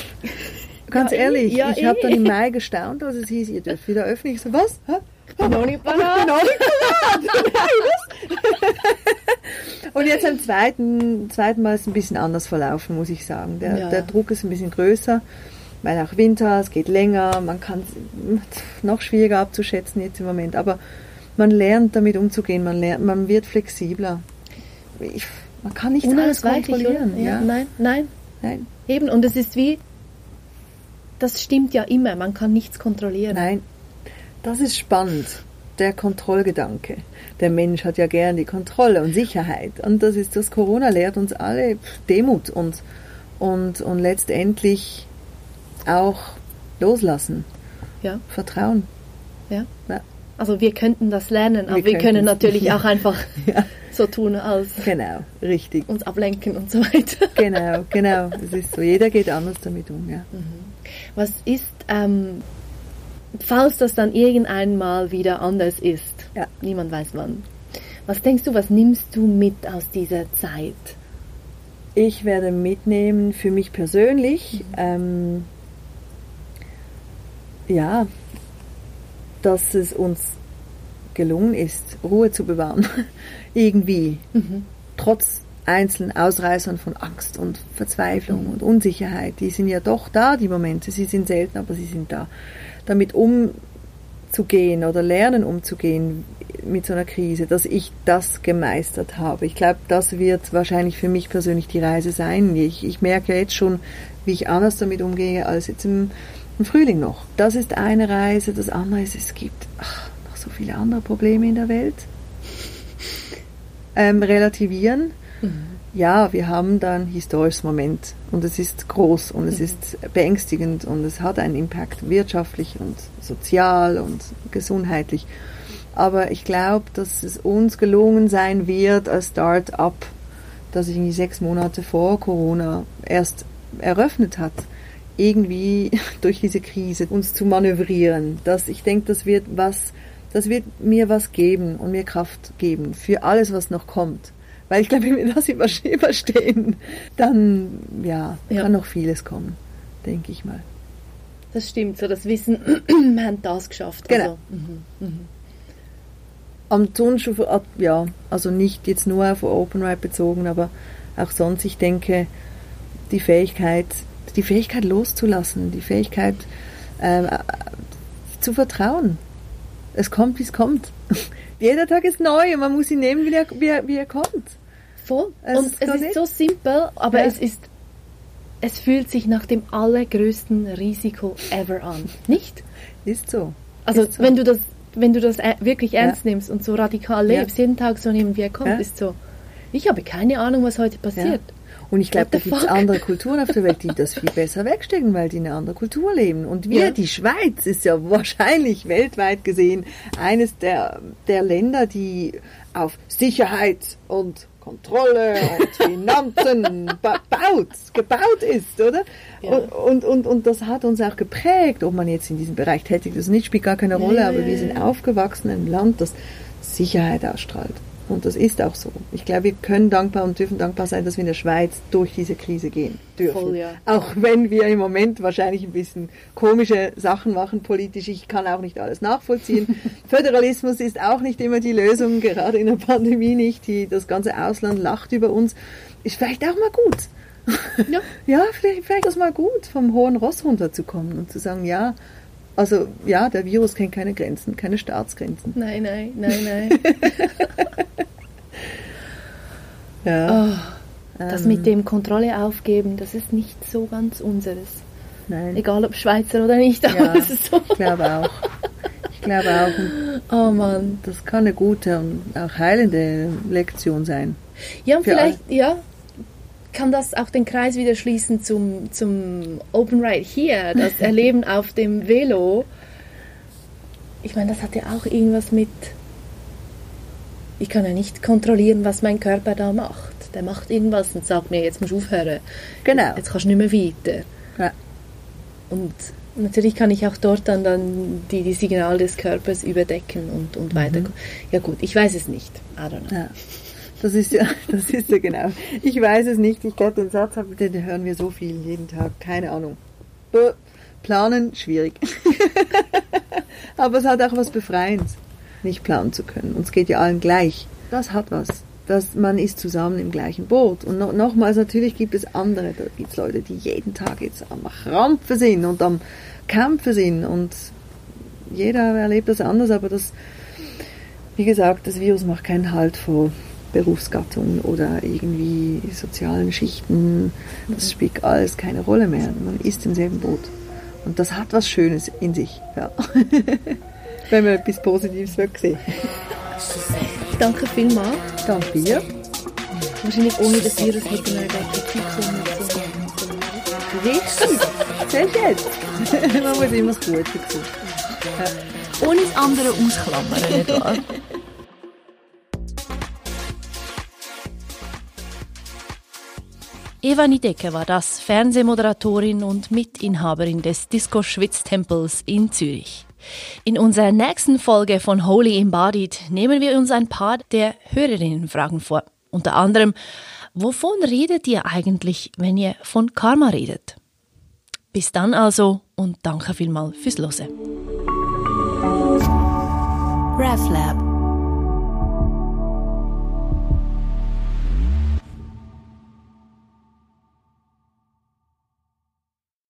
Speaker 3: Ganz ja, ehrlich, ja, ich habe dann im Mai gestaunt, als es hieß, ihr dürft wieder öffnen. Ich so, was? Hä? Banani Banat. Und jetzt am zweiten, zweiten Mal ist es ein bisschen anders verlaufen, muss ich sagen. Der, der Druck ist ein bisschen größer, weil auch Winter, es geht länger, man kann es noch schwieriger abzuschätzen jetzt im Moment. Aber man lernt damit umzugehen, man, lernt, man wird flexibler. Ich, man kann nicht alles kontrollieren.
Speaker 2: Ja, ja. Nein, nein. Nein. Eben, und es ist wie, das stimmt ja immer, man kann nichts kontrollieren.
Speaker 3: Nein, das ist spannend, der Kontrollgedanke. Der Mensch hat ja gern die Kontrolle und Sicherheit. Und das ist das Corona lehrt uns alle Demut und, und, und letztendlich auch loslassen. Ja. Vertrauen.
Speaker 2: Ja. ja. Also wir könnten das lernen, aber wir, wir können natürlich ja. auch einfach ja. so tun, als
Speaker 3: genau, richtig.
Speaker 2: uns ablenken und so weiter.
Speaker 3: Genau, genau. Das ist so. Jeder geht anders damit um. Ja. Mhm.
Speaker 2: Was ist ähm, falls das dann irgendwann mal wieder anders ist, ja. niemand weiß wann. Was denkst du, was nimmst du mit aus dieser Zeit?
Speaker 3: Ich werde mitnehmen für mich persönlich, mhm. ähm, ja, dass es uns gelungen ist, Ruhe zu bewahren. Irgendwie. Mhm. Trotz einzelnen Ausreißern von Angst und Verzweiflung mhm. und Unsicherheit. Die sind ja doch da, die Momente. Sie sind selten, aber sie sind da damit umzugehen oder lernen umzugehen mit so einer Krise, dass ich das gemeistert habe. Ich glaube, das wird wahrscheinlich für mich persönlich die Reise sein. Ich, ich merke jetzt schon, wie ich anders damit umgehe als jetzt im, im Frühling noch. Das ist eine Reise. Das andere ist, es gibt ach, noch so viele andere Probleme in der Welt. Ähm, relativieren. Mhm ja, wir haben da ein historisches Moment und es ist groß und es mhm. ist beängstigend und es hat einen Impact wirtschaftlich und sozial und gesundheitlich. Aber ich glaube, dass es uns gelungen sein wird als Start-up, das sich irgendwie sechs Monate vor Corona erst eröffnet hat, irgendwie durch diese Krise uns zu manövrieren. Das, ich denke, das wird was, das wird mir was geben und mir Kraft geben für alles, was noch kommt. Weil ich glaube, wenn wir das überstehen, dann ja, ja. kann noch vieles kommen, denke ich mal.
Speaker 2: Das stimmt, so das Wissen, wir haben das geschafft.
Speaker 3: Genau. Also, mhm. Mhm. Am Turnschuh, ja, also nicht jetzt nur auf Open Ride bezogen, aber auch sonst, ich denke, die Fähigkeit, die Fähigkeit loszulassen, die Fähigkeit äh, zu vertrauen. Es kommt, wie es kommt. Jeder Tag ist neu und man muss ihn nehmen, wie er, wie er, wie er kommt.
Speaker 2: Voll. Es und es ist nicht. so simpel, aber ja. es ist es fühlt sich nach dem allergrößten Risiko ever an. Nicht?
Speaker 3: Ist so.
Speaker 2: Also
Speaker 3: ist
Speaker 2: so. wenn du das wenn du das wirklich ernst ja. nimmst und so radikal lebst, ja. jeden Tag so nehmen, wie er kommt, ist so. Ich habe keine Ahnung, was heute passiert.
Speaker 3: Und ich glaube, da gibt es andere Kulturen auf der Welt, die das viel besser wegstecken, weil die eine andere Kultur leben. Und wir, ja. die Schweiz, ist ja wahrscheinlich weltweit gesehen eines der, der Länder, die auf Sicherheit und Kontrolle und Finanzen baut, gebaut ist, oder? Ja. Und, und, und, das hat uns auch geprägt, ob man jetzt in diesem Bereich tätig ist, nicht spielt gar keine Rolle, ja, aber wir sind aufgewachsen in einem Land, das Sicherheit ausstrahlt. Und das ist auch so. Ich glaube, wir können dankbar und dürfen dankbar sein, dass wir in der Schweiz durch diese Krise gehen dürfen. Voll, ja. Auch wenn wir im Moment wahrscheinlich ein bisschen komische Sachen machen politisch. Ich kann auch nicht alles nachvollziehen. Föderalismus ist auch nicht immer die Lösung, gerade in der Pandemie nicht. Die, das ganze Ausland lacht über uns. Ist vielleicht auch mal gut. Ja, ja vielleicht, vielleicht ist mal gut, vom hohen Ross runterzukommen und zu sagen, ja, Also ja, der Virus kennt keine Grenzen, keine Staatsgrenzen.
Speaker 2: Nein, nein, nein, nein.
Speaker 3: Ja.
Speaker 2: Oh, das
Speaker 3: Ähm.
Speaker 2: mit dem Kontrolle aufgeben, das ist nicht so ganz unseres.
Speaker 3: Nein,
Speaker 2: Egal ob Schweizer oder nicht, aber
Speaker 3: Ja.
Speaker 2: es ist so.
Speaker 3: ich glaube auch. Ich glaube auch,
Speaker 2: Oh Mann.
Speaker 3: das kann eine gute und auch heilende Lektion sein.
Speaker 2: Ja, und vielleicht, ja, kann das auch den Kreis wieder schließen zum, zum Open Ride hier, das Erleben auf dem Velo. Ich meine, das hat ja auch irgendwas mit. Ich kann ja nicht kontrollieren, was mein Körper da macht. Der macht irgendwas und sagt mir, jetzt musst du aufhören.
Speaker 3: Genau.
Speaker 2: Jetzt kannst du nicht mehr weiter.
Speaker 3: Ja.
Speaker 2: Und natürlich kann ich auch dort dann, dann die, die Signale des Körpers überdecken und, und weiter. Ja gut, ich weiß es nicht. I don't know.
Speaker 3: Ja. Das ist ja, das ist ja genau. Ich weiß es nicht. Ich glaube, den Satz hab- den hören wir so viel jeden Tag. Keine Ahnung. Planen schwierig. Aber es hat auch was Befreiendes, nicht planen zu können. Und es geht ja allen gleich. Das hat was. Das, man ist zusammen im gleichen Boot. Und no, nochmals, natürlich gibt es andere. Da gibt es Leute, die jeden Tag jetzt am Krampfen sind und am Kämpfen sind. Und jeder erlebt das anders, aber das, wie gesagt, das Virus macht keinen Halt vor Berufsgattungen oder irgendwie sozialen Schichten. Das spielt alles keine Rolle mehr. Man ist im selben Boot. Und das hat was Schönes in sich. Ja. Wenn man etwas Positives will sehen.
Speaker 2: Danke vielmals.
Speaker 3: Danke dir.
Speaker 2: Wahrscheinlich ohne das Virus hätten wir gar keine
Speaker 3: Richtig. Selbst jetzt. man muss immer das Gute suchen.
Speaker 2: Ohne das andere ausklammern, nicht wahr?
Speaker 1: Eva Nidecke war das, Fernsehmoderatorin und Mitinhaberin des Disco Schwitztempels in Zürich. In unserer nächsten Folge von Holy Embodied nehmen wir uns ein paar der Hörerinnenfragen vor. Unter anderem, wovon redet ihr eigentlich, wenn ihr von Karma redet? Bis dann also und danke vielmals fürs Hören.
Speaker 4: RefLab